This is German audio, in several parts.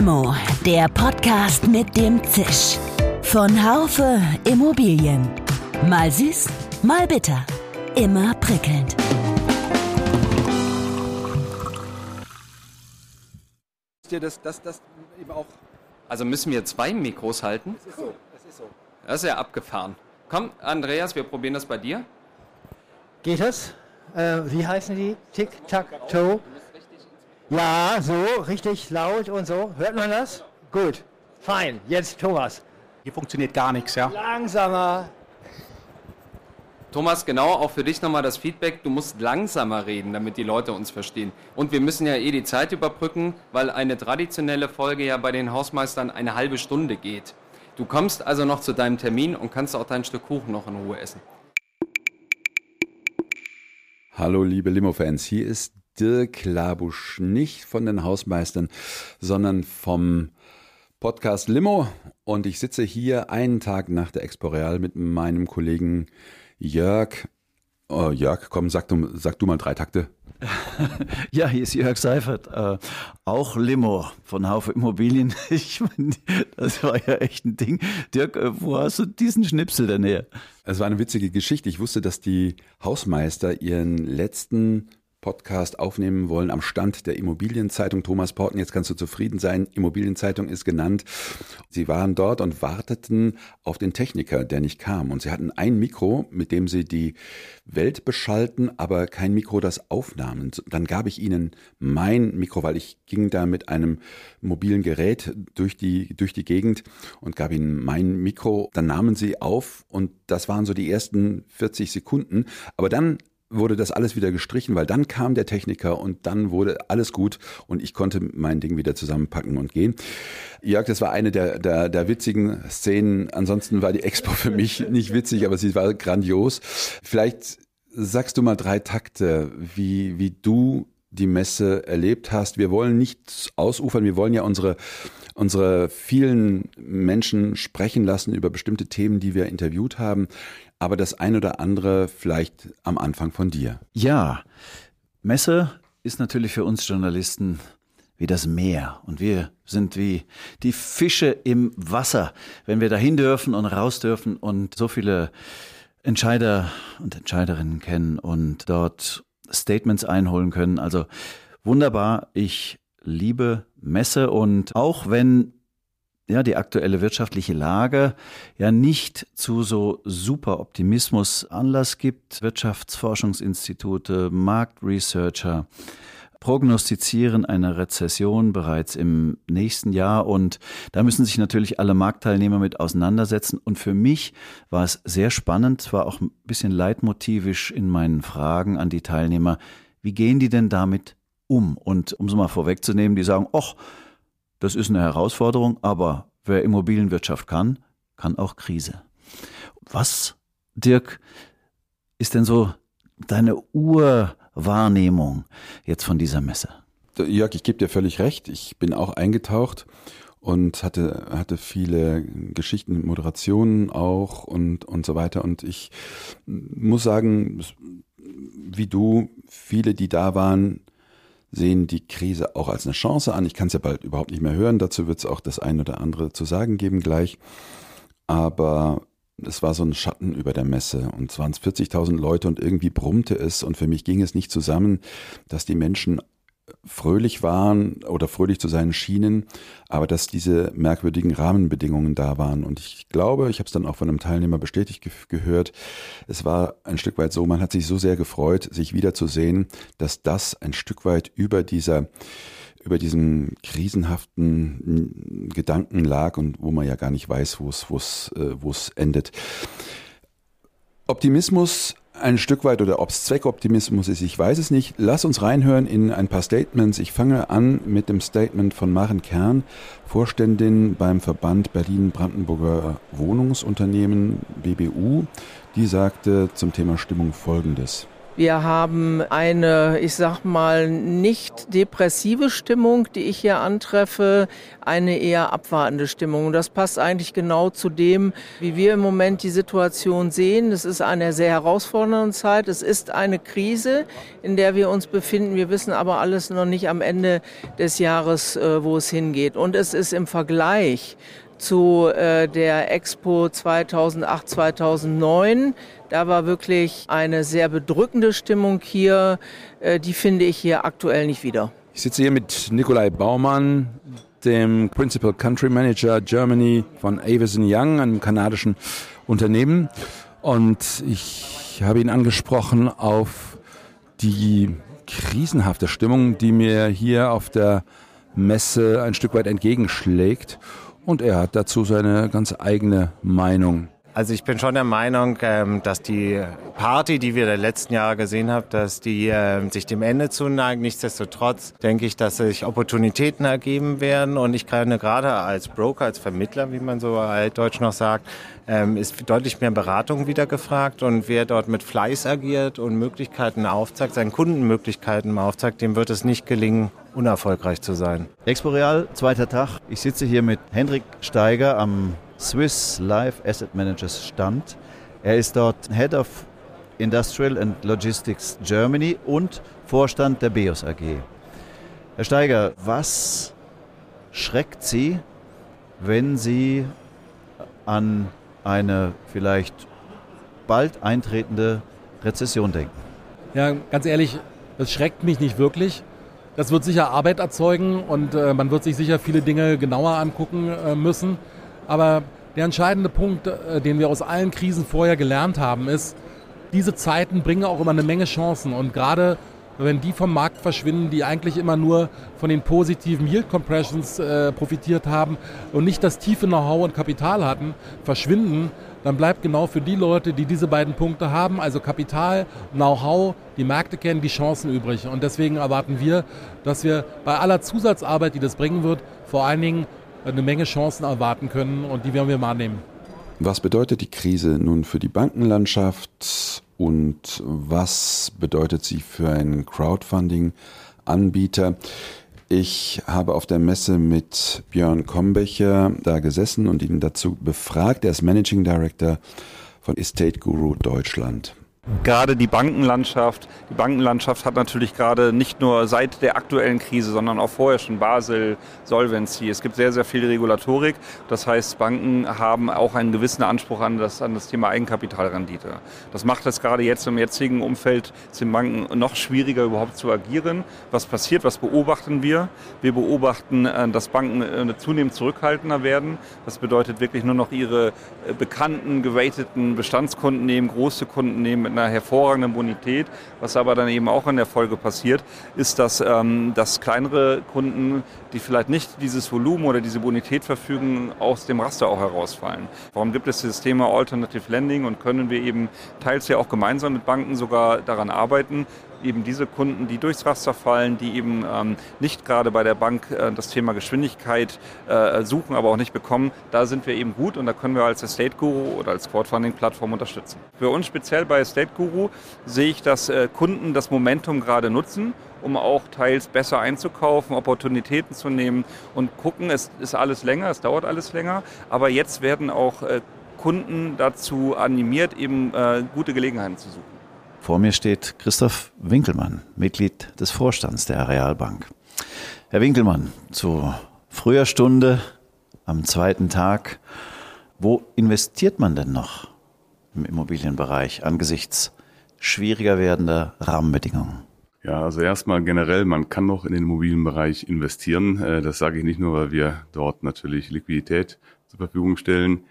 Limo, der Podcast mit dem Zisch. Von Haufe Immobilien. Mal süß, mal bitter. Immer prickelnd. das, das, das eben auch. Also müssen wir zwei Mikros halten? Es ist so, es ist so. Das ist ja abgefahren. Komm, Andreas, wir probieren das bei dir. Geht das? Äh, wie heißen die? Tic-Tac-Toe? Ja, so, richtig laut und so. Hört man das? Gut. Fein. Jetzt Thomas. Hier funktioniert gar nichts, ja. Langsamer. Thomas, genau, auch für dich nochmal das Feedback. Du musst langsamer reden, damit die Leute uns verstehen. Und wir müssen ja eh die Zeit überbrücken, weil eine traditionelle Folge ja bei den Hausmeistern eine halbe Stunde geht. Du kommst also noch zu deinem Termin und kannst auch dein Stück Kuchen noch in Ruhe essen. Hallo liebe Limo-Fans, hier ist Dirk Labusch, nicht von den Hausmeistern, sondern vom Podcast Limo und ich sitze hier einen Tag nach der Expo Real mit meinem Kollegen Jörg. Oh, Jörg, komm, sag du, sag du mal drei Takte. Ja, hier ist Jörg Seifert, äh, auch Limo von Haufe Immobilien. Ich meine, das war ja echt ein Ding. Dirk, äh, wo hast du diesen Schnipsel denn her? Es war eine witzige Geschichte. Ich wusste, dass die Hausmeister ihren letzten Podcast aufnehmen wollen am Stand der Immobilienzeitung. Thomas Porten, jetzt kannst du zufrieden sein. Immobilienzeitung ist genannt. Sie waren dort und warteten auf den Techniker, der nicht kam. Und sie hatten ein Mikro, mit dem sie die Welt beschalten, aber kein Mikro, das aufnahmen. Dann gab ich ihnen mein Mikro, weil ich ging da mit einem mobilen Gerät durch die, durch die Gegend und gab ihnen mein Mikro. Dann nahmen sie auf und das waren so die ersten 40 Sekunden. Aber dann wurde das alles wieder gestrichen, weil dann kam der Techniker und dann wurde alles gut und ich konnte mein Ding wieder zusammenpacken und gehen. Jörg, das war eine der, der, der witzigen Szenen. Ansonsten war die Expo für mich nicht witzig, aber sie war grandios. Vielleicht sagst du mal drei Takte, wie, wie du die Messe erlebt hast. Wir wollen nicht ausufern, wir wollen ja unsere, unsere vielen Menschen sprechen lassen über bestimmte Themen, die wir interviewt haben aber das ein oder andere vielleicht am Anfang von dir. Ja, Messe ist natürlich für uns Journalisten wie das Meer und wir sind wie die Fische im Wasser, wenn wir dahin dürfen und raus dürfen und so viele Entscheider und Entscheiderinnen kennen und dort Statements einholen können. Also wunderbar, ich liebe Messe und auch wenn ja, die aktuelle wirtschaftliche Lage ja nicht zu so super Optimismus Anlass gibt. Wirtschaftsforschungsinstitute, Marktresearcher prognostizieren eine Rezession bereits im nächsten Jahr und da müssen sich natürlich alle Marktteilnehmer mit auseinandersetzen und für mich war es sehr spannend, zwar auch ein bisschen leitmotivisch in meinen Fragen an die Teilnehmer, wie gehen die denn damit um? Und um es mal vorwegzunehmen, die sagen, ach, das ist eine Herausforderung, aber wer Immobilienwirtschaft kann, kann auch Krise. Was, Dirk, ist denn so deine Urwahrnehmung jetzt von dieser Messe? Jörg, ich gebe dir völlig recht. Ich bin auch eingetaucht und hatte, hatte viele Geschichten, Moderationen auch und, und so weiter. Und ich muss sagen, wie du, viele, die da waren, sehen die Krise auch als eine Chance an. Ich kann es ja bald überhaupt nicht mehr hören. Dazu wird es auch das eine oder andere zu sagen geben gleich. Aber es war so ein Schatten über der Messe und es waren 40.000 Leute und irgendwie brummte es und für mich ging es nicht zusammen, dass die Menschen fröhlich waren oder fröhlich zu sein schienen, aber dass diese merkwürdigen Rahmenbedingungen da waren. Und ich glaube, ich habe es dann auch von einem Teilnehmer bestätigt ge gehört, es war ein Stück weit so, man hat sich so sehr gefreut, sich wiederzusehen, dass das ein Stück weit über dieser über diesen krisenhaften Gedanken lag und wo man ja gar nicht weiß, wo es wo äh, wo es endet. Optimismus ein Stück weit oder ob es Zweckoptimismus ist, ich weiß es nicht. Lass uns reinhören in ein paar Statements. Ich fange an mit dem Statement von Maren Kern, Vorständin beim Verband Berlin-Brandenburger Wohnungsunternehmen BBU. Die sagte zum Thema Stimmung Folgendes. Wir haben eine, ich sag mal, nicht depressive Stimmung, die ich hier antreffe, eine eher abwartende Stimmung. Und das passt eigentlich genau zu dem, wie wir im Moment die Situation sehen. Es ist eine sehr herausfordernde Zeit. Es ist eine Krise, in der wir uns befinden. Wir wissen aber alles noch nicht am Ende des Jahres, äh, wo es hingeht. Und es ist im Vergleich zu äh, der Expo 2008, 2009 da war wirklich eine sehr bedrückende Stimmung hier. Äh, die finde ich hier aktuell nicht wieder. Ich sitze hier mit Nikolai Baumann, dem Principal Country Manager Germany von Avison Young, einem kanadischen Unternehmen. Und ich habe ihn angesprochen auf die krisenhafte Stimmung, die mir hier auf der Messe ein Stück weit entgegenschlägt. Und er hat dazu seine ganz eigene Meinung. Also ich bin schon der Meinung, ähm, dass die Party, die wir der letzten Jahre gesehen haben, dass die ähm, sich dem Ende zuneigt. Nichtsdestotrotz denke ich, dass sich Opportunitäten ergeben werden und ich kann gerade als Broker, als Vermittler, wie man so altdeutsch noch sagt, ähm, ist deutlich mehr Beratung wieder gefragt und wer dort mit Fleiß agiert und Möglichkeiten aufzeigt, seinen Kunden Möglichkeiten aufzeigt, dem wird es nicht gelingen, unerfolgreich zu sein. Expo Real, zweiter Tag. Ich sitze hier mit Hendrik Steiger am Swiss Life Asset Managers stand. Er ist dort Head of Industrial and Logistics Germany und Vorstand der BEOS AG. Herr Steiger, was schreckt Sie, wenn Sie an eine vielleicht bald eintretende Rezession denken? Ja, ganz ehrlich, das schreckt mich nicht wirklich. Das wird sicher Arbeit erzeugen und äh, man wird sich sicher viele Dinge genauer angucken äh, müssen. Aber der entscheidende Punkt, äh, den wir aus allen Krisen vorher gelernt haben, ist, diese Zeiten bringen auch immer eine Menge Chancen. Und gerade wenn die vom Markt verschwinden, die eigentlich immer nur von den positiven Yield Compressions äh, profitiert haben und nicht das tiefe Know-how und Kapital hatten, verschwinden, dann bleibt genau für die Leute, die diese beiden Punkte haben, also Kapital, Know-how, die Märkte kennen, die Chancen übrig. Und deswegen erwarten wir, dass wir bei aller Zusatzarbeit, die das bringen wird, vor allen Dingen eine Menge Chancen erwarten können und die werden wir mal nehmen. Was bedeutet die Krise nun für die Bankenlandschaft und was bedeutet sie für einen Crowdfunding-Anbieter? Ich habe auf der Messe mit Björn Kombecher da gesessen und ihn dazu befragt. Er ist Managing Director von Estate Guru Deutschland. Gerade die Bankenlandschaft, die Bankenlandschaft hat natürlich gerade nicht nur seit der aktuellen Krise, sondern auch vorher schon Basel, Solvency. Es gibt sehr, sehr viel Regulatorik. Das heißt, Banken haben auch einen gewissen Anspruch an das, an das Thema Eigenkapitalrendite. Das macht es gerade jetzt im jetzigen Umfeld den Banken noch schwieriger überhaupt zu agieren. Was passiert? Was beobachten wir? Wir beobachten, äh, dass Banken äh, zunehmend zurückhaltender werden. Das bedeutet wirklich nur noch ihre äh, bekannten, gerateten Bestandskunden nehmen, große Kunden nehmen mit einer hervorragenden Bonität. Was aber dann eben auch in der Folge passiert, ist, dass, ähm, dass kleinere Kunden, die vielleicht nicht dieses Volumen oder diese Bonität verfügen, aus dem Raster auch herausfallen. Warum gibt es dieses Thema Alternative Lending und können wir eben teils ja auch gemeinsam mit Banken sogar daran arbeiten, eben diese Kunden, die durchs Raster fallen, die eben ähm, nicht gerade bei der Bank äh, das Thema Geschwindigkeit äh, suchen, aber auch nicht bekommen, da sind wir eben gut und da können wir als Estate Guru oder als Crowdfunding-Plattform unterstützen. Für uns speziell bei Estate Guru sehe ich, dass äh, Kunden das Momentum gerade nutzen um auch teils besser einzukaufen, Opportunitäten zu nehmen und gucken, es ist alles länger, es dauert alles länger, aber jetzt werden auch äh, Kunden dazu animiert, eben äh, gute Gelegenheiten zu suchen. Vor mir steht Christoph Winkelmann, Mitglied des Vorstands der Arealbank. Herr Winkelmann, zu früher Stunde am zweiten Tag, wo investiert man denn noch im Immobilienbereich angesichts schwieriger werdender Rahmenbedingungen? Ja, also erstmal generell, man kann noch in den Immobilienbereich investieren. Äh, das sage ich nicht nur, weil wir dort natürlich Liquidität zur Verfügung stellen.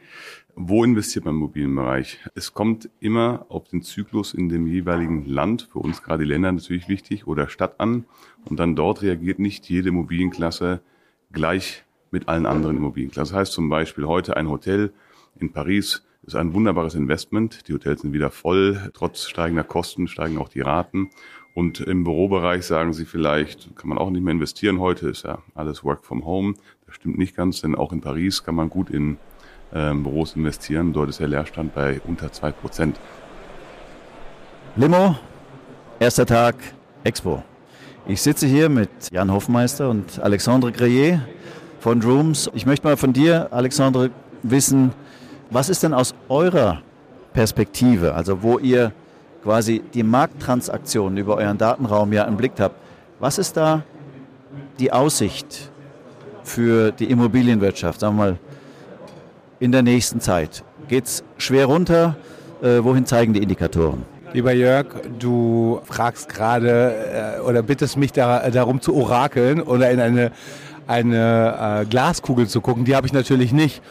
Wo investiert man im Immobilienbereich? Es kommt immer auf den Zyklus in dem jeweiligen Land, für uns gerade die Länder natürlich wichtig, oder Stadt an. Und dann dort reagiert nicht jede Immobilienklasse gleich mit allen anderen Immobilienklassen. Das heißt zum Beispiel heute ein Hotel in Paris ist ein wunderbares Investment. Die Hotels sind wieder voll. Trotz steigender Kosten steigen auch die Raten. Und im Bürobereich sagen sie vielleicht, kann man auch nicht mehr investieren. Heute ist ja alles Work from Home. Das stimmt nicht ganz, denn auch in Paris kann man gut in ähm, Büros investieren. Dort ist der Leerstand bei unter 2%. Limo, Erster Tag Expo. Ich sitze hier mit Jan Hoffmeister und Alexandre Greyer von Drooms. Ich möchte mal von dir, Alexandre, wissen, was ist denn aus eurer Perspektive, also wo ihr quasi die Markttransaktionen über euren Datenraum ja im Blick habt, was ist da die Aussicht für die Immobilienwirtschaft, sagen wir mal, in der nächsten Zeit? Geht es schwer runter? Äh, wohin zeigen die Indikatoren? Lieber Jörg, du fragst gerade äh, oder bittest mich da, darum zu orakeln oder in eine, eine äh, Glaskugel zu gucken. Die habe ich natürlich nicht.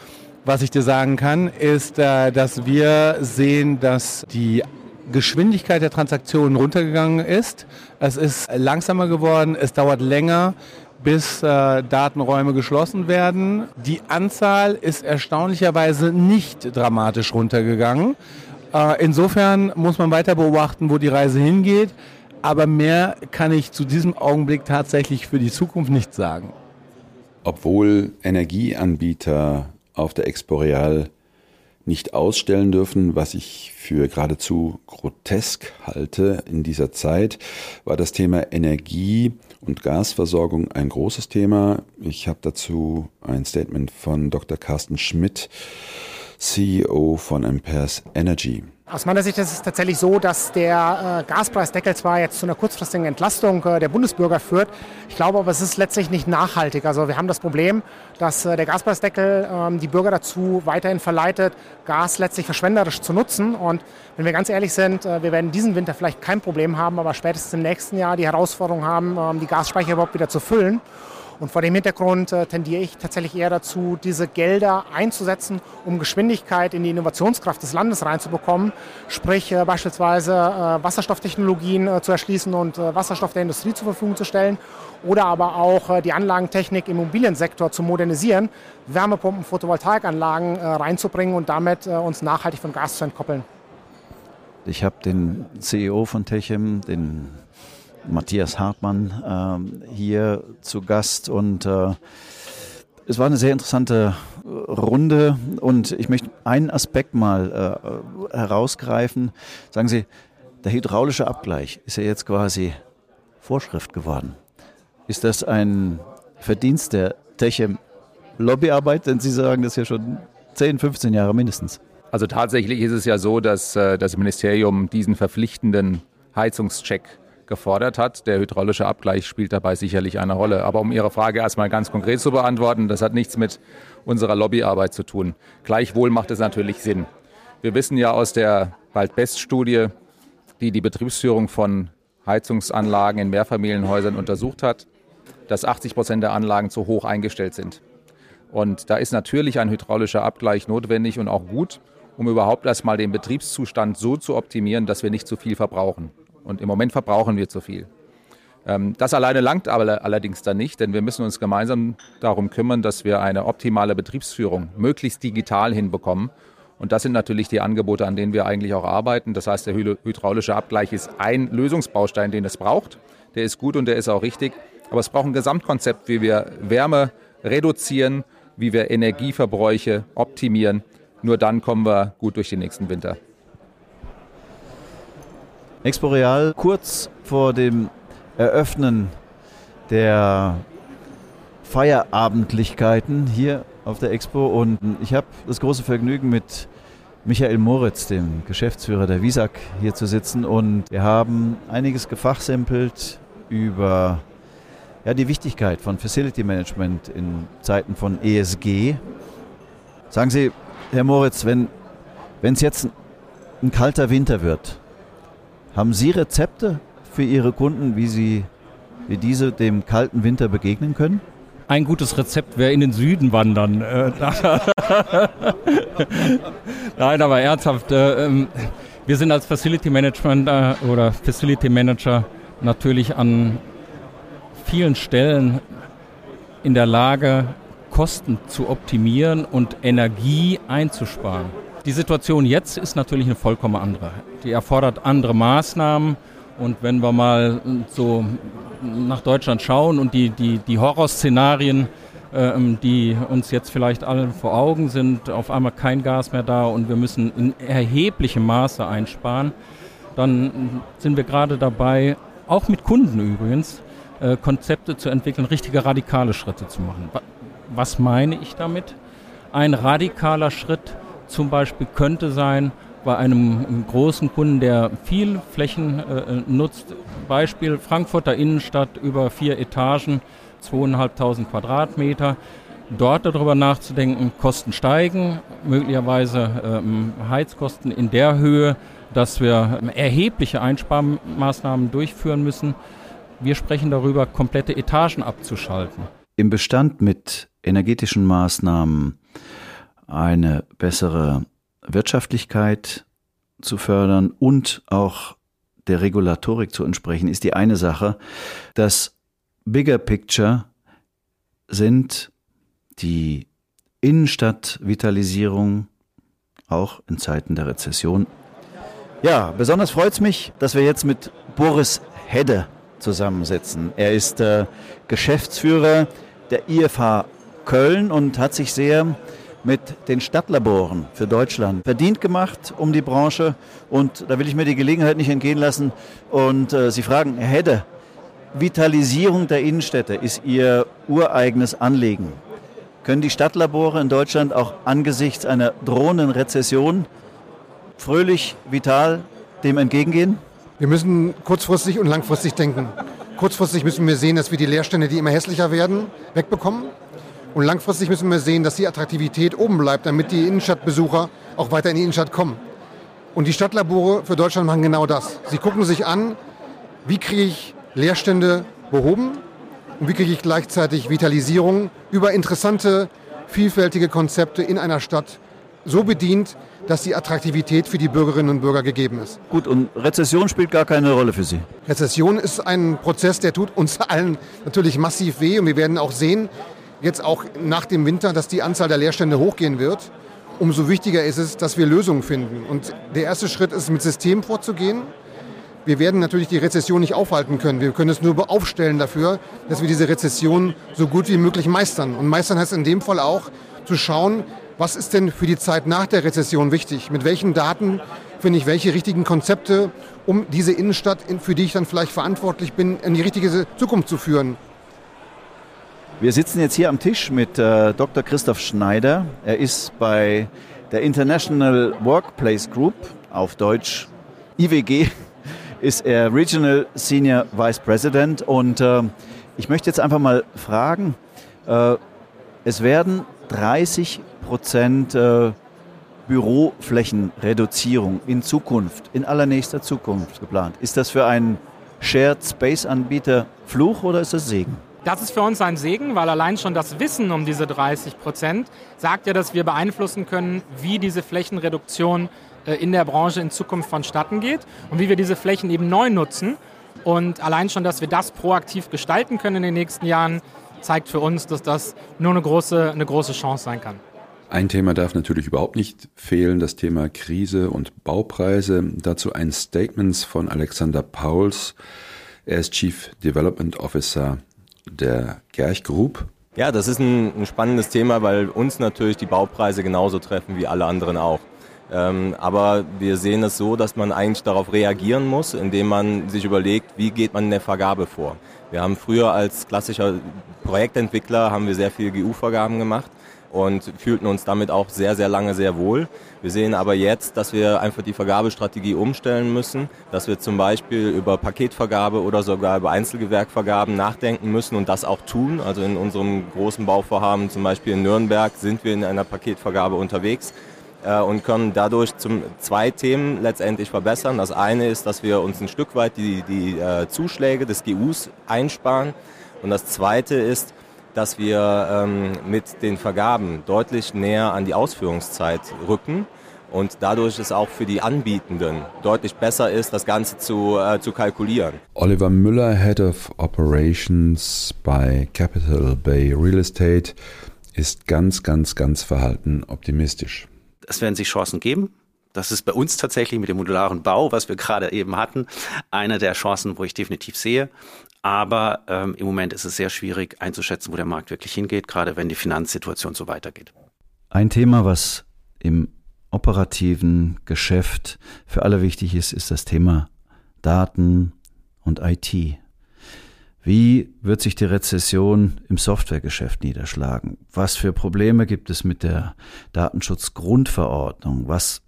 Was ich dir sagen kann, ist, äh, dass wir sehen, dass die Geschwindigkeit der Transaktionen runtergegangen ist. Es ist langsamer geworden, es dauert länger, bis äh, Datenräume geschlossen werden. Die Anzahl ist erstaunlicherweise nicht dramatisch runtergegangen. Äh, insofern muss man weiter beobachten, wo die Reise hingeht. Aber mehr kann ich zu diesem Augenblick tatsächlich für die Zukunft nicht sagen. Obwohl Energieanbieter auf der Exporeal nicht ausstellen dürfen, was ich für geradezu grotesk halte in dieser Zeit, war das Thema Energie und Gasversorgung ein großes Thema. Ich habe dazu ein Statement von Dr. Carsten Schmidt, CEO von Amperes Energy. Aus meiner Sicht ist es tatsächlich so, dass der äh, Gaspreisdeckel zwar jetzt zu einer kurzfristigen Entlastung äh, der Bundesbürger führt, ich glaube aber, es ist letztlich nicht nachhaltig. Also wir haben das Problem, dass äh, der Gaspreisdeckel ähm, die Bürger dazu weiterhin verleitet, Gas letztlich verschwenderisch zu nutzen. Und wenn wir ganz ehrlich sind, wir werden diesen Winter vielleicht kein Problem haben, aber spätestens im nächsten Jahr die Herausforderung haben, ähm, die Gasspeicher überhaupt wieder zu füllen. Und vor dem Hintergrund äh, tendiere ich tatsächlich eher dazu, diese Gelder einzusetzen, um Geschwindigkeit in die Innovationskraft des Landes reinzubekommen. Sprich äh, beispielsweise äh, Wasserstofftechnologien zu erschließen und Wasserstoff der Industrie zur Verfügung zu stellen. Oder aber auch die Anlagentechnik im Immobiliensektor zu modernisieren, Wärmepumpen, Photovoltaikanlagen reinzubringen und damit uns nachhaltig von Gas zu entkoppeln. Ich habe den CEO von Techem, den Matthias Hartmann äh, hier zu Gast und äh, es war eine sehr interessante äh, Runde und ich möchte einen Aspekt mal äh, herausgreifen. Sagen Sie, der hydraulische Abgleich ist ja jetzt quasi Vorschrift geworden. Ist das ein Verdienst der Techem Lobbyarbeit? Denn Sie sagen das ja schon 10, 15 Jahre mindestens. Also tatsächlich ist es ja so, dass äh, das Ministerium diesen verpflichtenden Heizungscheck gefordert hat. Der hydraulische Abgleich spielt dabei sicherlich eine Rolle. Aber um Ihre Frage erstmal ganz konkret zu beantworten, das hat nichts mit unserer Lobbyarbeit zu tun. Gleichwohl macht es natürlich Sinn. Wir wissen ja aus der Bald-Best-Studie, die die Betriebsführung von Heizungsanlagen in Mehrfamilienhäusern untersucht hat, dass 80 Prozent der Anlagen zu hoch eingestellt sind. Und da ist natürlich ein hydraulischer Abgleich notwendig und auch gut, um überhaupt erstmal den Betriebszustand so zu optimieren, dass wir nicht zu viel verbrauchen. Und im Moment verbrauchen wir zu viel. Ähm, das alleine langt aber allerdings dann nicht, denn wir müssen uns gemeinsam darum kümmern, dass wir eine optimale Betriebsführung möglichst digital hinbekommen. Und das sind natürlich die Angebote, an denen wir eigentlich auch arbeiten. Das heißt, der hydraulische Abgleich ist ein Lösungsbaustein, den es braucht. Der ist gut und der ist auch richtig. Aber es braucht ein Gesamtkonzept, wie wir Wärme reduzieren, wie wir Energieverbräuche optimieren. Nur dann kommen wir gut durch den nächsten Winter. Expo Real kurz vor dem Eröffnen der Feierabendlichkeiten hier auf der Expo und ich habe das große Vergnügen mit Michael Moritz, dem Geschäftsführer der Visag, hier zu sitzen und wir haben einiges gefachsimpelt über ja, die Wichtigkeit von Facility Management in Zeiten von ESG. Sagen Sie, Herr Moritz, wenn es jetzt ein kalter Winter wird, haben Sie Rezepte für Ihre Kunden, wie Sie wie diese dem kalten Winter begegnen können? Ein gutes Rezept wäre in den Süden wandern. Äh, Nein, aber ernsthaft. Äh, ähm, wir sind als Facility Management äh, oder Facility Manager natürlich an vielen Stellen in der Lage, Kosten zu optimieren und Energie einzusparen. Die Situation jetzt ist natürlich eine vollkommen andere. Die erfordert andere Maßnahmen. Und wenn wir mal so nach Deutschland schauen und die, die, die Horrorszenarien, äh, die uns jetzt vielleicht alle vor Augen sind, auf einmal kein Gas mehr da und wir müssen in erheblichem Maße einsparen, dann sind wir gerade dabei, auch mit Kunden übrigens, äh, Konzepte zu entwickeln, richtige radikale Schritte zu machen. Was meine ich damit? Ein radikaler Schritt zum Beispiel könnte sein, bei einem großen Kunden, der viel Flächen äh, nutzt, Beispiel Frankfurter Innenstadt über vier Etagen, zweieinhalbtausend Quadratmeter, dort darüber nachzudenken, Kosten steigen, möglicherweise ähm, Heizkosten in der Höhe, dass wir erhebliche Einsparmaßnahmen durchführen müssen. Wir sprechen darüber, komplette Etagen abzuschalten. Im Bestand mit energetischen Maßnahmen eine bessere Wirtschaftlichkeit zu fördern und auch der Regulatorik zu entsprechen, ist die eine Sache. Das Bigger Picture sind die Innenstadtvitalisierung auch in Zeiten der Rezession. Ja, besonders freut es mich, dass wir jetzt mit Boris Hedde zusammensitzen. Er ist äh, Geschäftsführer der IFH Köln und hat sich sehr mit den Stadtlaboren für Deutschland verdient gemacht um die Branche. Und da will ich mir die Gelegenheit nicht entgehen lassen. Und äh, Sie fragen, Herr Hedde, Vitalisierung der Innenstädte ist Ihr ureigenes Anliegen. Können die Stadtlabore in Deutschland auch angesichts einer drohenden Rezession fröhlich, vital dem entgegengehen? Wir müssen kurzfristig und langfristig denken. Kurzfristig müssen wir sehen, dass wir die Leerstände, die immer hässlicher werden, wegbekommen. Und langfristig müssen wir sehen, dass die Attraktivität oben bleibt, damit die Innenstadtbesucher auch weiter in die Innenstadt kommen. Und die Stadtlabore für Deutschland machen genau das. Sie gucken sich an, wie kriege ich Leerstände behoben und wie kriege ich gleichzeitig Vitalisierung über interessante, vielfältige Konzepte in einer Stadt so bedient, dass die Attraktivität für die Bürgerinnen und Bürger gegeben ist. Gut, und Rezession spielt gar keine Rolle für Sie? Rezession ist ein Prozess, der tut uns allen natürlich massiv weh und wir werden auch sehen, jetzt auch nach dem Winter, dass die Anzahl der Leerstände hochgehen wird. Umso wichtiger ist es, dass wir Lösungen finden. Und der erste Schritt ist, mit Systemen vorzugehen. Wir werden natürlich die Rezession nicht aufhalten können. Wir können es nur aufstellen dafür, dass wir diese Rezession so gut wie möglich meistern. Und meistern heißt in dem Fall auch zu schauen, was ist denn für die Zeit nach der Rezession wichtig? Mit welchen Daten finde ich welche richtigen Konzepte, um diese Innenstadt, für die ich dann vielleicht verantwortlich bin, in die richtige Zukunft zu führen? Wir sitzen jetzt hier am Tisch mit äh, Dr. Christoph Schneider. Er ist bei der International Workplace Group, auf Deutsch IWG, ist er Regional Senior Vice President. Und äh, ich möchte jetzt einfach mal fragen, äh, es werden 30 Prozent äh, Büroflächenreduzierung in Zukunft, in allernächster Zukunft geplant. Ist das für einen Shared Space Anbieter Fluch oder ist das Segen? Das ist für uns ein Segen, weil allein schon das Wissen um diese 30 Prozent sagt ja, dass wir beeinflussen können, wie diese Flächenreduktion äh, in der Branche in Zukunft vonstatten geht und wie wir diese Flächen eben neu nutzen. Und allein schon, dass wir das proaktiv gestalten können in den nächsten Jahren, zeigt für uns, dass das nur eine große, eine große Chance sein kann. Ein Thema darf natürlich überhaupt nicht fehlen, das Thema Krise und Baupreise. Dazu ein Statement von Alexander Pauls. Er ist Chief Development Officer der Gerch Group. Ja, das ist ein, ein, spannendes Thema, weil uns natürlich die Baupreise genauso treffen wie alle anderen auch. Ähm, aber wir sehen es so, dass man eigentlich darauf reagieren muss, indem man sich überlegt, wie geht man in der Vergabe vor. Wir haben früher als klassischer Projektentwickler haben wir sehr viele GU-Vergaben gemacht und fühlten uns damit auch sehr, sehr lange sehr wohl. Wir sehen aber jetzt, dass wir einfach die Vergabestrategie umstellen müssen, dass wir zum Beispiel über Paketvergabe oder sogar über Einzelgewerkvergaben nachdenken müssen und das auch tun. Also in unserem großen Bauvorhaben, zum Beispiel in Nürnberg, sind wir in einer Paketvergabe unterwegs äh, und können dadurch zum, zwei Themen letztendlich verbessern. Das eine ist, dass wir uns ein Stück weit die, die äh, Zuschläge des GUs einsparen. Und das zweite ist, dass wir ähm, mit den Vergaben deutlich näher an die Ausführungszeit rücken und dadurch es auch für die Anbietenden deutlich besser ist, das Ganze zu, äh, zu kalkulieren. Oliver Müller, Head of Operations bei Capital Bay Real Estate, ist ganz, ganz, ganz verhalten optimistisch. Es werden sich Chancen geben. Das ist bei uns tatsächlich mit dem modularen Bau, was wir gerade eben hatten, eine der Chancen, wo ich definitiv sehe. Aber ähm, im Moment ist es sehr schwierig einzuschätzen, wo der Markt wirklich hingeht, gerade wenn die Finanzsituation so weitergeht. Ein Thema, was im operativen Geschäft für alle wichtig ist, ist das Thema Daten und IT. Wie wird sich die Rezession im Softwaregeschäft niederschlagen? Was für Probleme gibt es mit der Datenschutzgrundverordnung? Was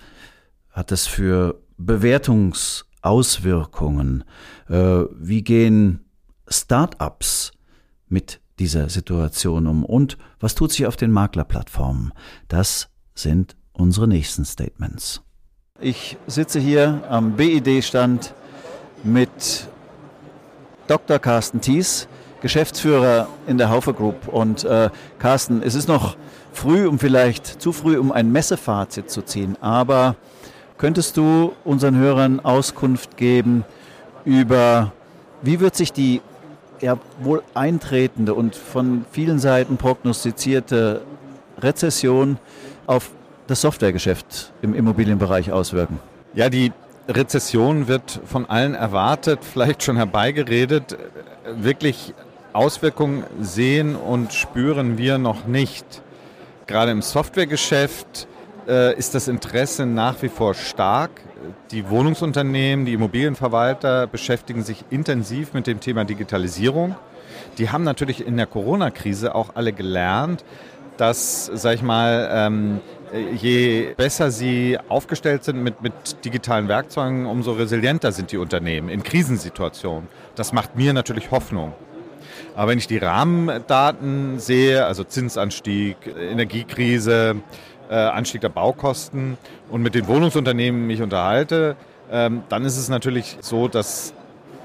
hat es für Bewertungsauswirkungen? Äh, wie gehen Start-ups mit dieser Situation um? Und was tut sich auf den Maklerplattformen? Das sind unsere nächsten Statements. Ich sitze hier am BID-Stand mit Dr. Carsten Thies, Geschäftsführer in der Haufe Group. Und äh, Carsten, es ist noch früh, um vielleicht zu früh, um ein Messefazit zu ziehen, aber könntest du unseren Hörern Auskunft geben über, wie wird sich die ja, wohl eintretende und von vielen Seiten prognostizierte Rezession auf das Softwaregeschäft im Immobilienbereich auswirken? Ja, die Rezession wird von allen erwartet, vielleicht schon herbeigeredet. Wirklich Auswirkungen sehen und spüren wir noch nicht. Gerade im Softwaregeschäft äh, ist das Interesse nach wie vor stark. Die Wohnungsunternehmen, die Immobilienverwalter beschäftigen sich intensiv mit dem Thema Digitalisierung. Die haben natürlich in der Corona-Krise auch alle gelernt, dass, sag ich mal, ähm, je besser sie aufgestellt sind mit, mit digitalen Werkzeugen, umso resilienter sind die Unternehmen in Krisensituationen. Das macht mir natürlich Hoffnung. Aber wenn ich die Rahmendaten sehe, also Zinsanstieg, Energiekrise, äh, Anstieg der Baukosten und mit den Wohnungsunternehmen mich unterhalte, ähm, dann ist es natürlich so, dass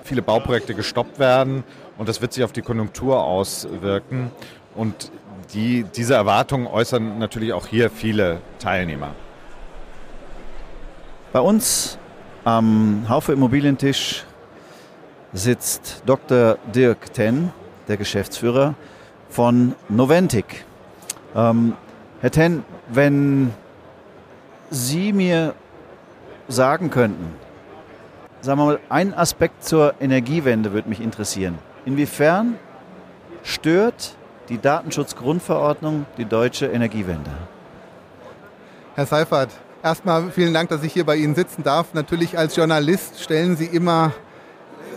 viele Bauprojekte gestoppt werden und das wird sich auf die Konjunktur auswirken. Und die, diese Erwartungen äußern natürlich auch hier viele Teilnehmer. Bei uns am Haufe Immobilientisch sitzt Dr. Dirk Ten, der Geschäftsführer von Noventic. Ähm, Herr Ten, wenn Sie mir sagen könnten, sagen wir mal, ein Aspekt zur Energiewende würde mich interessieren. Inwiefern stört die Datenschutzgrundverordnung, die deutsche Energiewende. Herr Seifert, erstmal vielen Dank, dass ich hier bei Ihnen sitzen darf. Natürlich als Journalist stellen Sie immer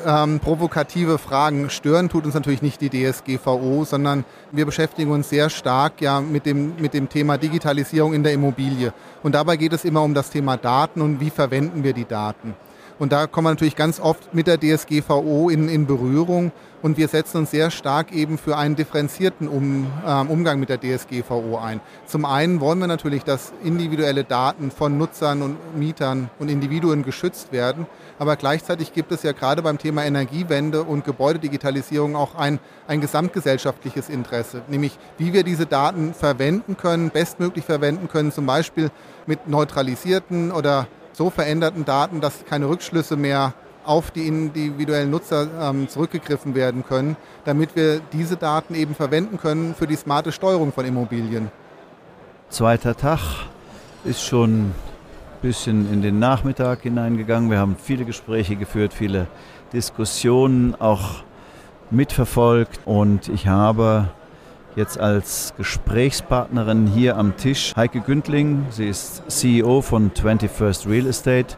ähm, provokative Fragen. Stören tut uns natürlich nicht die DSGVO, sondern wir beschäftigen uns sehr stark ja mit dem, mit dem Thema Digitalisierung in der Immobilie. Und dabei geht es immer um das Thema Daten und wie verwenden wir die Daten. Und da kommen wir natürlich ganz oft mit der DSGVO in, in Berührung. Und wir setzen uns sehr stark eben für einen differenzierten um, äh, Umgang mit der DSGVO ein. Zum einen wollen wir natürlich, dass individuelle Daten von Nutzern und Mietern und Individuen geschützt werden. Aber gleichzeitig gibt es ja gerade beim Thema Energiewende und Gebäudedigitalisierung auch ein, ein gesamtgesellschaftliches Interesse, nämlich wie wir diese Daten verwenden können, bestmöglich verwenden können, zum Beispiel mit neutralisierten oder so veränderten Daten, dass keine Rückschlüsse mehr auf die individuellen Nutzer ähm, zurückgegriffen werden können, damit wir diese Daten eben verwenden können für die smarte Steuerung von Immobilien. Zweiter Tag ist schon bisschen in den Nachmittag hineingegangen. Wir haben viele Gespräche geführt, viele Diskussionen auch mitverfolgt und ich habe jetzt als Gesprächspartnerin hier am Tisch Heike Gündling. Sie ist CEO von 21st Real Estate.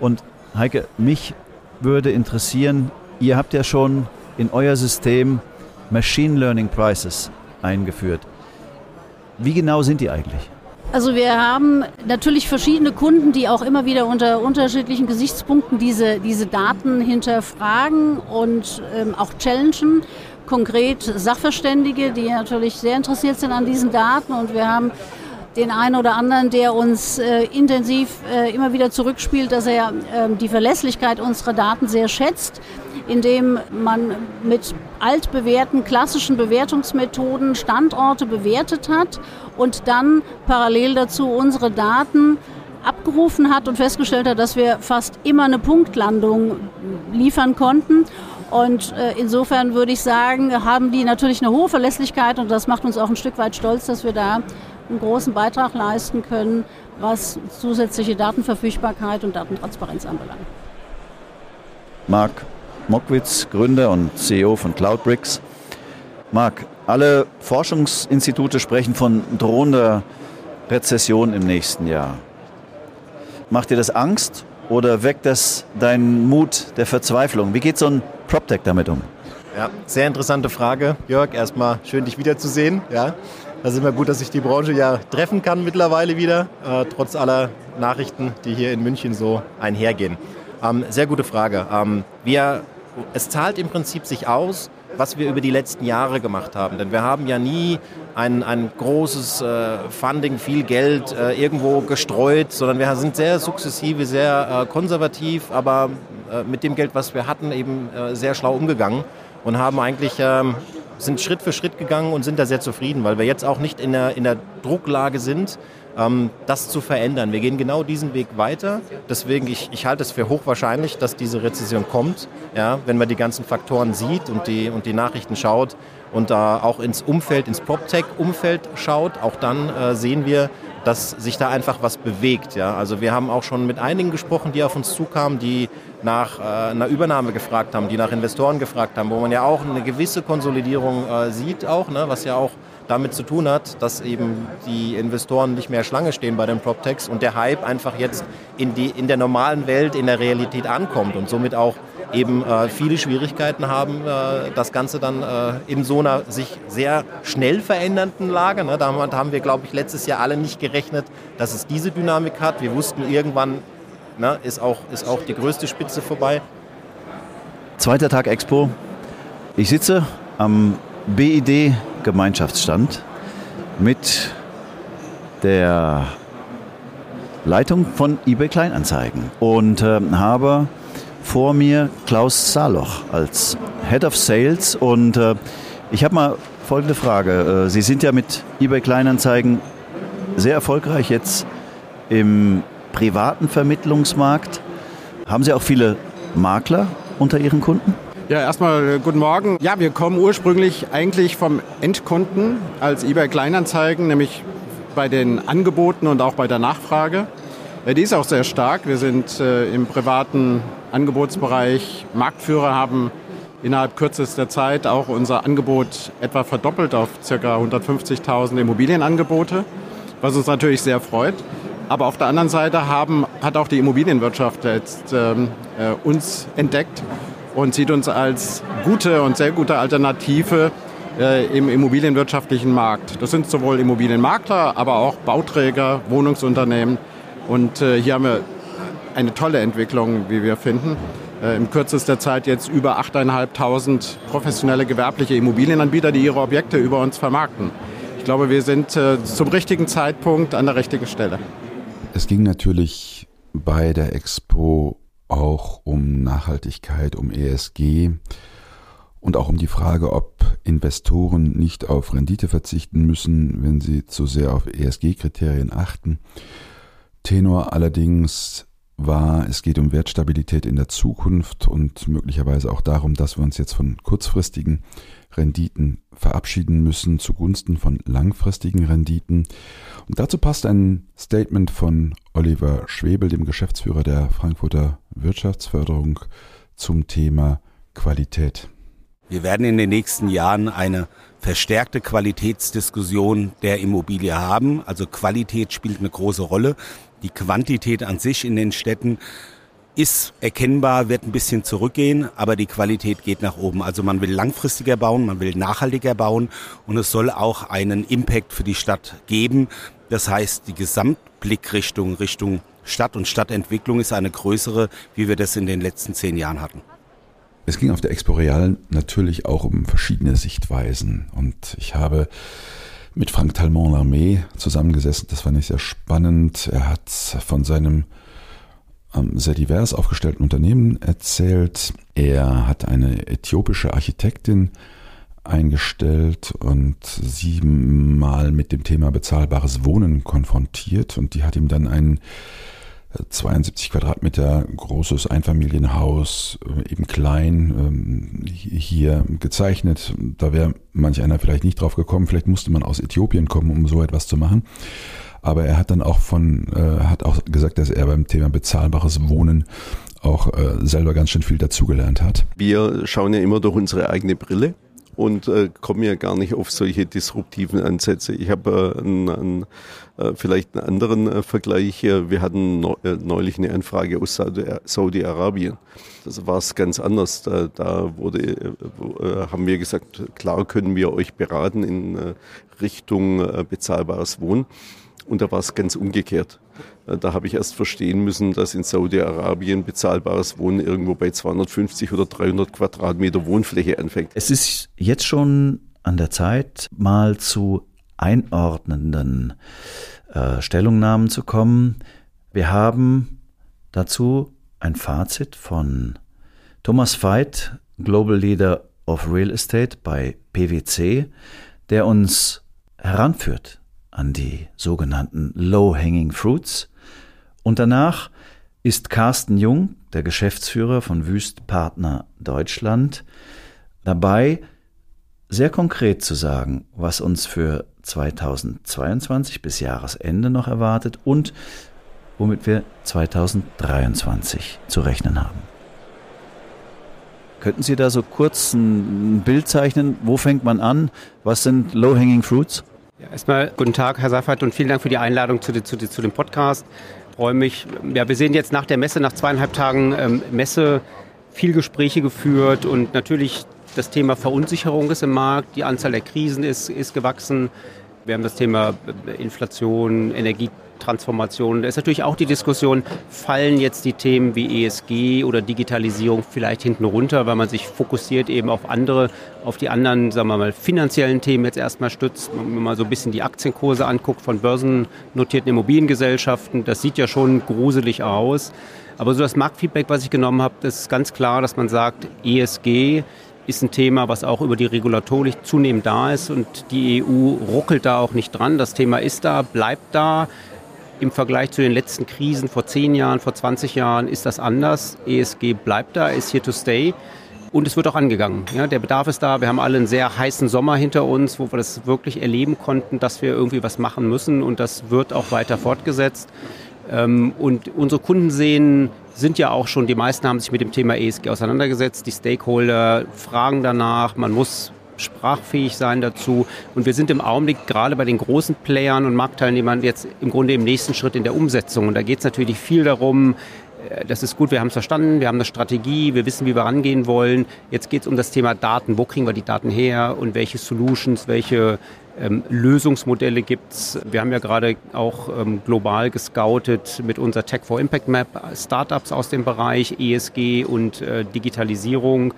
Und Heike, mich würde interessieren, ihr habt ja schon in euer System Machine Learning Prices eingeführt. Wie genau sind die eigentlich? Also wir haben natürlich verschiedene Kunden, die auch immer wieder unter unterschiedlichen Gesichtspunkten diese, diese Daten hinterfragen und ähm, auch challengen. Konkret Sachverständige, die natürlich sehr interessiert sind an diesen Daten. Und wir haben den einen oder anderen, der uns äh, intensiv äh, immer wieder zurückspielt, dass er äh, die Verlässlichkeit unserer Daten sehr schätzt, indem man mit altbewährten klassischen Bewertungsmethoden Standorte bewertet hat und dann parallel dazu unsere Daten abgerufen hat und festgestellt hat, dass wir fast immer eine Punktlandung liefern konnten. Und äh, insofern würde ich sagen, haben die natürlich eine hohe Verlässlichkeit und das macht uns auch ein Stück weit stolz, dass wir da einen großen Beitrag leisten können, was zusätzliche Datenverfügbarkeit und Datentransparenz anbelangt. Marc Mockwitz, Gründer und CEO von Cloudbricks. Marc, alle Forschungsinstitute sprechen von drohender Rezession im nächsten Jahr. Macht dir das Angst oder weckt das deinen Mut der Verzweiflung? Wie geht so ein PropTech damit um? Ja, sehr interessante Frage, Jörg. Erstmal schön, dich wiederzusehen. Ja, das ist immer gut, dass ich die Branche ja treffen kann mittlerweile wieder, äh, trotz aller Nachrichten, die hier in München so einhergehen. Ähm, sehr gute Frage. Ähm, wir, es zahlt im Prinzip sich aus, was wir über die letzten Jahre gemacht haben. Denn wir haben ja nie ein, ein großes äh, Funding, viel Geld äh, irgendwo gestreut, sondern wir sind sehr sukzessive, sehr äh, konservativ, aber äh, mit dem Geld, was wir hatten, eben äh, sehr schlau umgegangen und haben eigentlich ähm, sind Schritt für Schritt gegangen und sind da sehr zufrieden, weil wir jetzt auch nicht in der, in der Drucklage sind, ähm, das zu verändern. Wir gehen genau diesen Weg weiter. Deswegen, ich, ich halte es für hochwahrscheinlich, dass diese Rezession kommt, ja, wenn man die ganzen Faktoren sieht und die, und die Nachrichten schaut und da auch ins Umfeld, ins PropTech-Umfeld schaut, auch dann äh, sehen wir, dass sich da einfach was bewegt. Ja? Also wir haben auch schon mit einigen gesprochen, die auf uns zukamen, die nach äh, einer Übernahme gefragt haben, die nach Investoren gefragt haben, wo man ja auch eine gewisse Konsolidierung äh, sieht, auch, ne? was ja auch damit zu tun hat, dass eben die Investoren nicht mehr Schlange stehen bei den PropTechs und der Hype einfach jetzt in, die, in der normalen Welt, in der Realität ankommt und somit auch eben äh, viele Schwierigkeiten haben, äh, das Ganze dann äh, in so einer sich sehr schnell verändernden Lage. Ne, damit haben wir, glaube ich, letztes Jahr alle nicht gerechnet, dass es diese Dynamik hat. Wir wussten irgendwann, ne, ist, auch, ist auch die größte Spitze vorbei. Zweiter Tag Expo. Ich sitze am BID Gemeinschaftsstand mit der Leitung von eBay Kleinanzeigen und äh, habe vor mir Klaus Saloch als Head of Sales und äh, ich habe mal folgende Frage. Äh, Sie sind ja mit eBay Kleinanzeigen sehr erfolgreich jetzt im privaten Vermittlungsmarkt. Haben Sie auch viele Makler unter Ihren Kunden? Ja, erstmal guten Morgen. Ja, wir kommen ursprünglich eigentlich vom Endkunden als eBay Kleinanzeigen, nämlich bei den Angeboten und auch bei der Nachfrage. Die ist auch sehr stark. Wir sind äh, im privaten Angebotsbereich Marktführer, haben innerhalb kürzester Zeit auch unser Angebot etwa verdoppelt auf ca. 150.000 Immobilienangebote, was uns natürlich sehr freut. Aber auf der anderen Seite haben, hat auch die Immobilienwirtschaft jetzt ähm, äh, uns entdeckt und sieht uns als gute und sehr gute Alternative äh, im immobilienwirtschaftlichen Markt. Das sind sowohl Immobilienmakler, aber auch Bauträger, Wohnungsunternehmen. Und äh, hier haben wir eine tolle Entwicklung, wie wir finden. Äh, in kürzester Zeit jetzt über 8.500 professionelle gewerbliche Immobilienanbieter, die ihre Objekte über uns vermarkten. Ich glaube, wir sind äh, zum richtigen Zeitpunkt an der richtigen Stelle. Es ging natürlich bei der Expo auch um Nachhaltigkeit, um ESG und auch um die Frage, ob Investoren nicht auf Rendite verzichten müssen, wenn sie zu sehr auf ESG-Kriterien achten. Tenor allerdings war, es geht um Wertstabilität in der Zukunft und möglicherweise auch darum, dass wir uns jetzt von kurzfristigen Renditen verabschieden müssen zugunsten von langfristigen Renditen. Und dazu passt ein Statement von Oliver Schwebel, dem Geschäftsführer der Frankfurter Wirtschaftsförderung, zum Thema Qualität. Wir werden in den nächsten Jahren eine verstärkte Qualitätsdiskussion der Immobilie haben. Also Qualität spielt eine große Rolle. Die Quantität an sich in den Städten ist erkennbar, wird ein bisschen zurückgehen, aber die Qualität geht nach oben. Also man will langfristiger bauen, man will nachhaltiger bauen und es soll auch einen Impact für die Stadt geben. Das heißt, die Gesamtblickrichtung Richtung Stadt und Stadtentwicklung ist eine größere, wie wir das in den letzten zehn Jahren hatten. Es ging auf der Expo Real natürlich auch um verschiedene Sichtweisen und ich habe mit Frank Talmont Larmé zusammengesessen. Das fand ich sehr spannend. Er hat von seinem ähm, sehr divers aufgestellten Unternehmen erzählt. Er hat eine äthiopische Architektin eingestellt und siebenmal mit dem Thema bezahlbares Wohnen konfrontiert und die hat ihm dann ein 72 Quadratmeter großes Einfamilienhaus, äh, eben klein, ähm, hier gezeichnet. Da wäre manch einer vielleicht nicht drauf gekommen. Vielleicht musste man aus Äthiopien kommen, um so etwas zu machen. Aber er hat dann auch von, äh, hat auch gesagt, dass er beim Thema bezahlbares Wohnen auch äh, selber ganz schön viel dazugelernt hat. Wir schauen ja immer durch unsere eigene Brille und äh, komme ja gar nicht auf solche disruptiven Ansätze. Ich habe äh, einen, äh, vielleicht einen anderen äh, Vergleich. Wir hatten äh, neulich eine Anfrage aus Saudi-Arabien. Das war es ganz anders. Da, da wurde, äh, haben wir gesagt, klar können wir euch beraten in Richtung bezahlbares Wohnen. Und da war es ganz umgekehrt. Äh, da habe ich erst verstehen müssen, dass in Saudi-Arabien bezahlbares Wohnen irgendwo bei 250 oder 300 Quadratmeter Wohnfläche anfängt. Es ist jetzt schon an der Zeit, mal zu einordnenden äh, Stellungnahmen zu kommen. Wir haben dazu ein Fazit von Thomas Veit, Global Leader of Real Estate bei PwC, der uns heranführt an die sogenannten Low-Hanging Fruits. Und danach ist Carsten Jung, der Geschäftsführer von Wüst Partner Deutschland, dabei, sehr konkret zu sagen, was uns für 2022 bis Jahresende noch erwartet und womit wir 2023 zu rechnen haben. Könnten Sie da so kurz ein Bild zeichnen? Wo fängt man an? Was sind Low-Hanging Fruits? Ja, erstmal guten Tag, Herr Seifert, und vielen Dank für die Einladung zu, zu, zu dem Podcast. Ich freue mich. Ja, wir sehen jetzt nach der Messe, nach zweieinhalb Tagen ähm, Messe, viel Gespräche geführt und natürlich das Thema Verunsicherung ist im Markt, die Anzahl der Krisen ist, ist gewachsen. Wir haben das Thema äh, Inflation, Energie, Transformation. Da ist natürlich auch die Diskussion, fallen jetzt die Themen wie ESG oder Digitalisierung vielleicht hinten runter, weil man sich fokussiert eben auf andere, auf die anderen, sagen wir mal, finanziellen Themen jetzt erstmal stützt. Wenn man mal so ein bisschen die Aktienkurse anguckt von börsennotierten Immobiliengesellschaften, das sieht ja schon gruselig aus. Aber so das Marktfeedback, was ich genommen habe, ist ganz klar, dass man sagt, ESG ist ein Thema, was auch über die Regulatorik zunehmend da ist und die EU ruckelt da auch nicht dran. Das Thema ist da, bleibt da. Im Vergleich zu den letzten Krisen vor 10 Jahren, vor 20 Jahren ist das anders. ESG bleibt da, ist here to stay. Und es wird auch angegangen. Ja, der Bedarf ist da. Wir haben alle einen sehr heißen Sommer hinter uns, wo wir das wirklich erleben konnten, dass wir irgendwie was machen müssen. Und das wird auch weiter fortgesetzt. Ähm, und unsere Kunden sehen, sind ja auch schon, die meisten haben sich mit dem Thema ESG auseinandergesetzt. Die Stakeholder fragen danach. Man muss sprachfähig sein dazu. Und wir sind im Augenblick gerade bei den großen Playern und Marktteilnehmern jetzt im Grunde im nächsten Schritt in der Umsetzung. Und da geht es natürlich viel darum, äh, das ist gut, wir haben es verstanden, wir haben eine Strategie, wir wissen, wie wir rangehen wollen. Jetzt geht es um das Thema Daten. Wo kriegen wir die Daten her und welche Solutions, welche ähm, Lösungsmodelle gibt es. Wir haben ja gerade auch ähm, global gescoutet mit unserer Tech for Impact Map Startups aus dem Bereich ESG und äh, Digitalisierung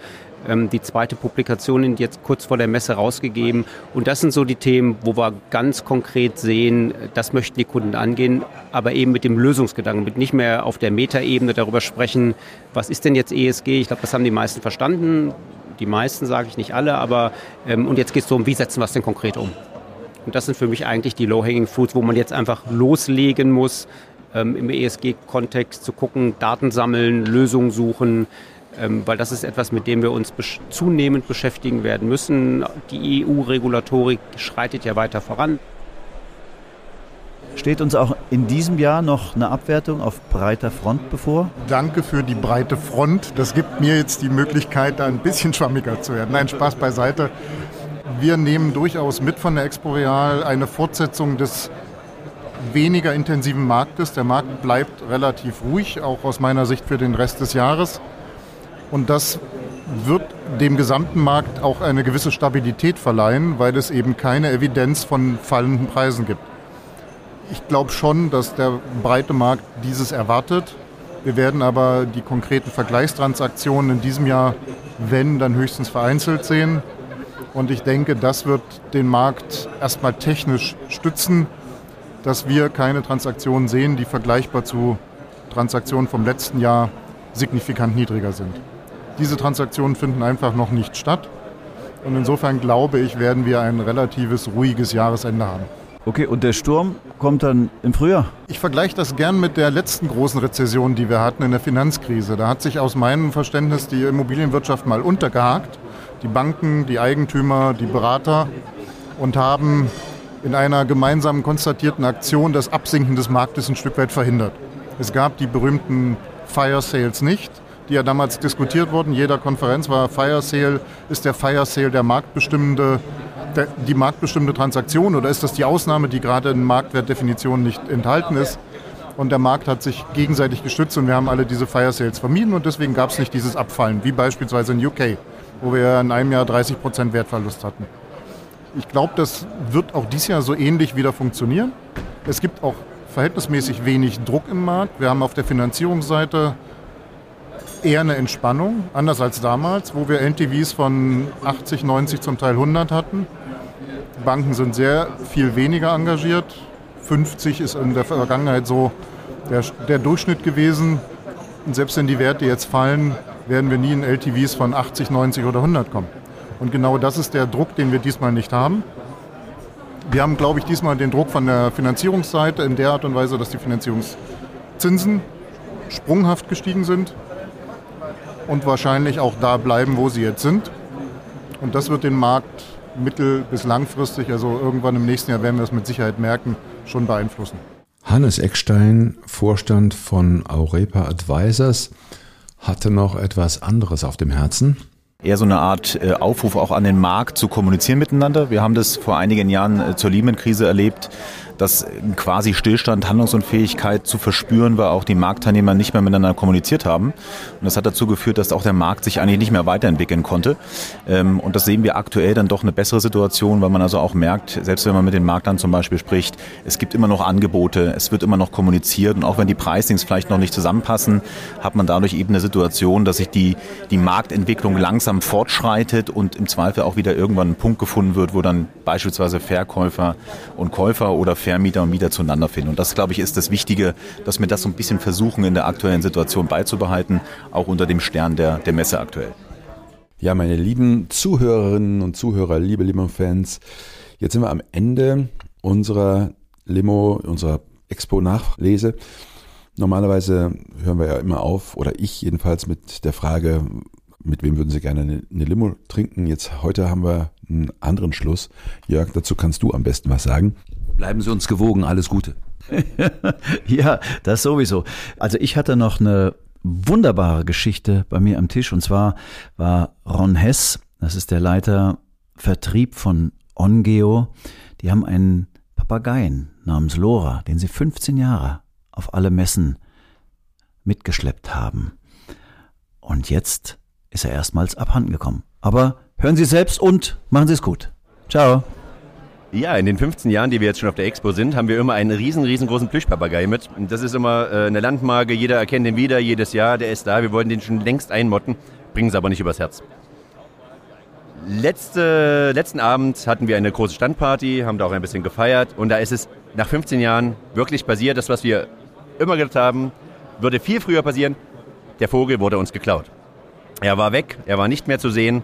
ähm, die zweite Publikation jetzt kurz vor der Messe rausgegeben. Und das sind so die Themen, wo wir ganz konkret sehen, das möchten die Kunden angehen, aber eben mit dem Lösungsgedanken, mit nicht mehr auf der Metaebene darüber sprechen, was ist denn jetzt ESG? Ich glaube, das haben die meisten verstanden. Die meisten sage ich nicht alle, aber ähm, und jetzt geht es darum, wie setzen wir es denn konkret um? Und das sind für mich eigentlich die Low-Hanging Fruits, wo man jetzt einfach loslegen muss, ähm, im ESG-Kontext zu gucken, Daten sammeln, Lösungen suchen, weil das ist etwas, mit dem wir uns zunehmend beschäftigen werden müssen. Die EU-Regulatorik schreitet ja weiter voran. Steht uns auch in diesem Jahr noch eine Abwertung auf breiter Front bevor? Danke für die breite Front. Das gibt mir jetzt die Möglichkeit, da ein bisschen schwammiger zu werden. Nein, Spaß beiseite. Wir nehmen durchaus mit von der Expo Real eine Fortsetzung des weniger intensiven Marktes. Der Markt bleibt relativ ruhig, auch aus meiner Sicht für den Rest des Jahres. Und das wird dem gesamten Markt auch eine gewisse Stabilität verleihen, weil es eben keine Evidenz von fallenden Preisen gibt. Ich glaube schon, dass der breite Markt dieses erwartet. Wir werden aber die konkreten Vergleichstransaktionen in diesem Jahr, wenn, dann höchstens vereinzelt sehen. Und ich denke, das wird den Markt erstmal technisch stützen, dass wir keine Transaktionen sehen, die vergleichbar zu Transaktionen vom letzten Jahr signifikant niedriger sind. Diese Transaktionen finden einfach noch nicht statt. Und insofern glaube ich, werden wir ein relatives ruhiges Jahresende haben. Okay, und der Sturm kommt dann im Frühjahr? Ich vergleiche das gern mit der letzten großen Rezession, die wir hatten in der Finanzkrise. Da hat sich aus meinem Verständnis die Immobilienwirtschaft mal untergehakt. Die Banken, die Eigentümer, die Berater und haben in einer gemeinsamen konstatierten Aktion das Absinken des Marktes ein Stück weit verhindert. Es gab die berühmten Fire Sales nicht, die ja damals diskutiert wurden. Jeder Konferenz war Fire Sale. Ist der Fire Sale der marktbestimmende, der, die marktbestimmende Transaktion oder ist das die Ausnahme, die gerade in Marktwertdefinitionen nicht enthalten ist? Und der Markt hat sich gegenseitig gestützt und wir haben alle diese Fire Sales vermieden und deswegen gab es nicht dieses Abfallen, wie beispielsweise in UK, wo wir in einem Jahr 30 Prozent Wertverlust hatten. Ich glaube, das wird auch dieses Jahr so ähnlich wieder funktionieren. Es gibt auch verhältnismäßig wenig Druck im Markt. Wir haben auf der Finanzierungsseite eher eine Entspannung, anders als damals, wo wir LTVs von 80, 90, zum Teil 100 hatten. Banken sind sehr viel weniger engagiert. 50 ist in der Vergangenheit so der, der Durchschnitt gewesen. Und selbst wenn die Werte jetzt fallen, werden wir nie in LTVs von 80, 90 oder 100 kommen. Und genau das ist der Druck, den wir diesmal nicht haben. Wir haben, glaube ich, diesmal den Druck von der Finanzierungsseite in der Art und Weise, dass die Finanzierungszinsen sprunghaft gestiegen sind und wahrscheinlich auch da bleiben, wo sie jetzt sind. Und das wird den Markt mittel- bis langfristig, also irgendwann im nächsten Jahr werden wir es mit Sicherheit merken, schon beeinflussen. Hannes Eckstein, Vorstand von Aurepa Advisors, hatte noch etwas anderes auf dem Herzen eher so eine Art äh, Aufruf auch an den Markt zu kommunizieren miteinander. Wir haben das vor einigen Jahren äh, zur Lehman-Krise erlebt, dass quasi Stillstand, Handlungsunfähigkeit zu verspüren war, auch die Marktteilnehmer nicht mehr miteinander kommuniziert haben. Und das hat dazu geführt, dass auch der Markt sich eigentlich nicht mehr weiterentwickeln konnte. Ähm, und das sehen wir aktuell dann doch eine bessere Situation, weil man also auch merkt, selbst wenn man mit den Marktern zum Beispiel spricht, es gibt immer noch Angebote, es wird immer noch kommuniziert und auch wenn die Pricings vielleicht noch nicht zusammenpassen, hat man dadurch eben eine Situation, dass sich die, die Marktentwicklung langsam fortschreitet und im Zweifel auch wieder irgendwann ein Punkt gefunden wird, wo dann beispielsweise Verkäufer und Käufer oder Vermieter und Mieter zueinander finden. Und das, glaube ich, ist das Wichtige, dass wir das so ein bisschen versuchen, in der aktuellen Situation beizubehalten, auch unter dem Stern der, der Messe aktuell. Ja, meine lieben Zuhörerinnen und Zuhörer, liebe Limo-Fans, jetzt sind wir am Ende unserer Limo, unserer Expo-Nachlese. Normalerweise hören wir ja immer auf, oder ich jedenfalls, mit der Frage, mit wem würden Sie gerne eine, eine Limo trinken? Jetzt heute haben wir einen anderen Schluss. Jörg, dazu kannst du am besten was sagen. Bleiben Sie uns gewogen, alles Gute. ja, das sowieso. Also ich hatte noch eine wunderbare Geschichte bei mir am Tisch und zwar war Ron Hess, das ist der Leiter Vertrieb von Ongeo, die haben einen Papageien namens Lora, den sie 15 Jahre auf alle Messen mitgeschleppt haben. Und jetzt ist er erstmals abhanden gekommen. Aber hören Sie selbst und machen Sie es gut. Ciao. Ja, in den 15 Jahren, die wir jetzt schon auf der Expo sind, haben wir immer einen riesen, riesengroßen Plüschpapagei mit. Das ist immer äh, eine Landmarke, jeder erkennt den wieder, jedes Jahr, der ist da. Wir wollten den schon längst einmotten, bringen es aber nicht übers Herz. Letzte, letzten Abend hatten wir eine große Standparty, haben da auch ein bisschen gefeiert und da ist es nach 15 Jahren wirklich passiert, das, was wir immer gedacht haben, würde viel früher passieren. Der Vogel wurde uns geklaut. Er war weg, er war nicht mehr zu sehen.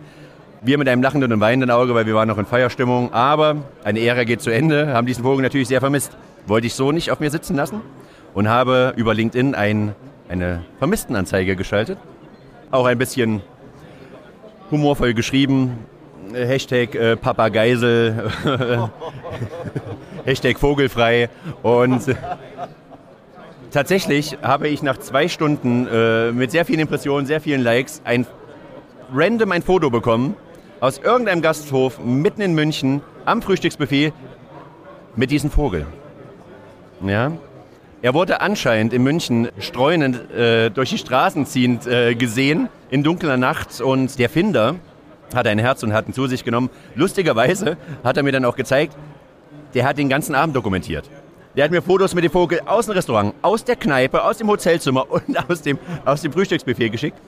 Wir mit einem lachenden und weinenden Auge, weil wir waren noch in Feierstimmung. Aber eine Ära geht zu Ende, haben diesen Vogel natürlich sehr vermisst. Wollte ich so nicht auf mir sitzen lassen und habe über LinkedIn ein, eine Vermisstenanzeige geschaltet. Auch ein bisschen humorvoll geschrieben. Hashtag äh, Papageisel, Hashtag Vogelfrei. Und tatsächlich habe ich nach zwei Stunden äh, mit sehr vielen Impressionen, sehr vielen Likes ein random ein Foto bekommen aus irgendeinem Gasthof mitten in München am Frühstücksbuffet mit diesem Vogel. Ja. Er wurde anscheinend in München streunend äh, durch die Straßen ziehend äh, gesehen in dunkler Nacht und der Finder hat ein Herz und hat ihn zu sich genommen. Lustigerweise hat er mir dann auch gezeigt, der hat den ganzen Abend dokumentiert. Der hat mir Fotos mit dem Vogel aus dem Restaurant, aus der Kneipe, aus dem Hotelzimmer und aus dem, aus dem Frühstücksbuffet geschickt.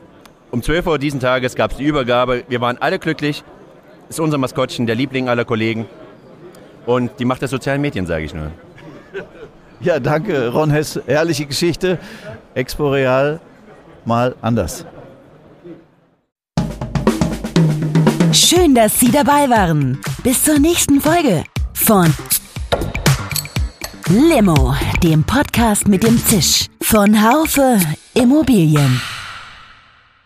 Um 12 Uhr diesen Tages gab es die Übergabe. Wir waren alle glücklich. Ist unser Maskottchen, der Liebling aller Kollegen. Und die Macht der sozialen Medien, sage ich nur. Ja, danke, Ron Hess. Herrliche Geschichte. Expo Real mal anders. Schön, dass Sie dabei waren. Bis zur nächsten Folge von Limo, dem Podcast mit dem Zisch von Haufe Immobilien.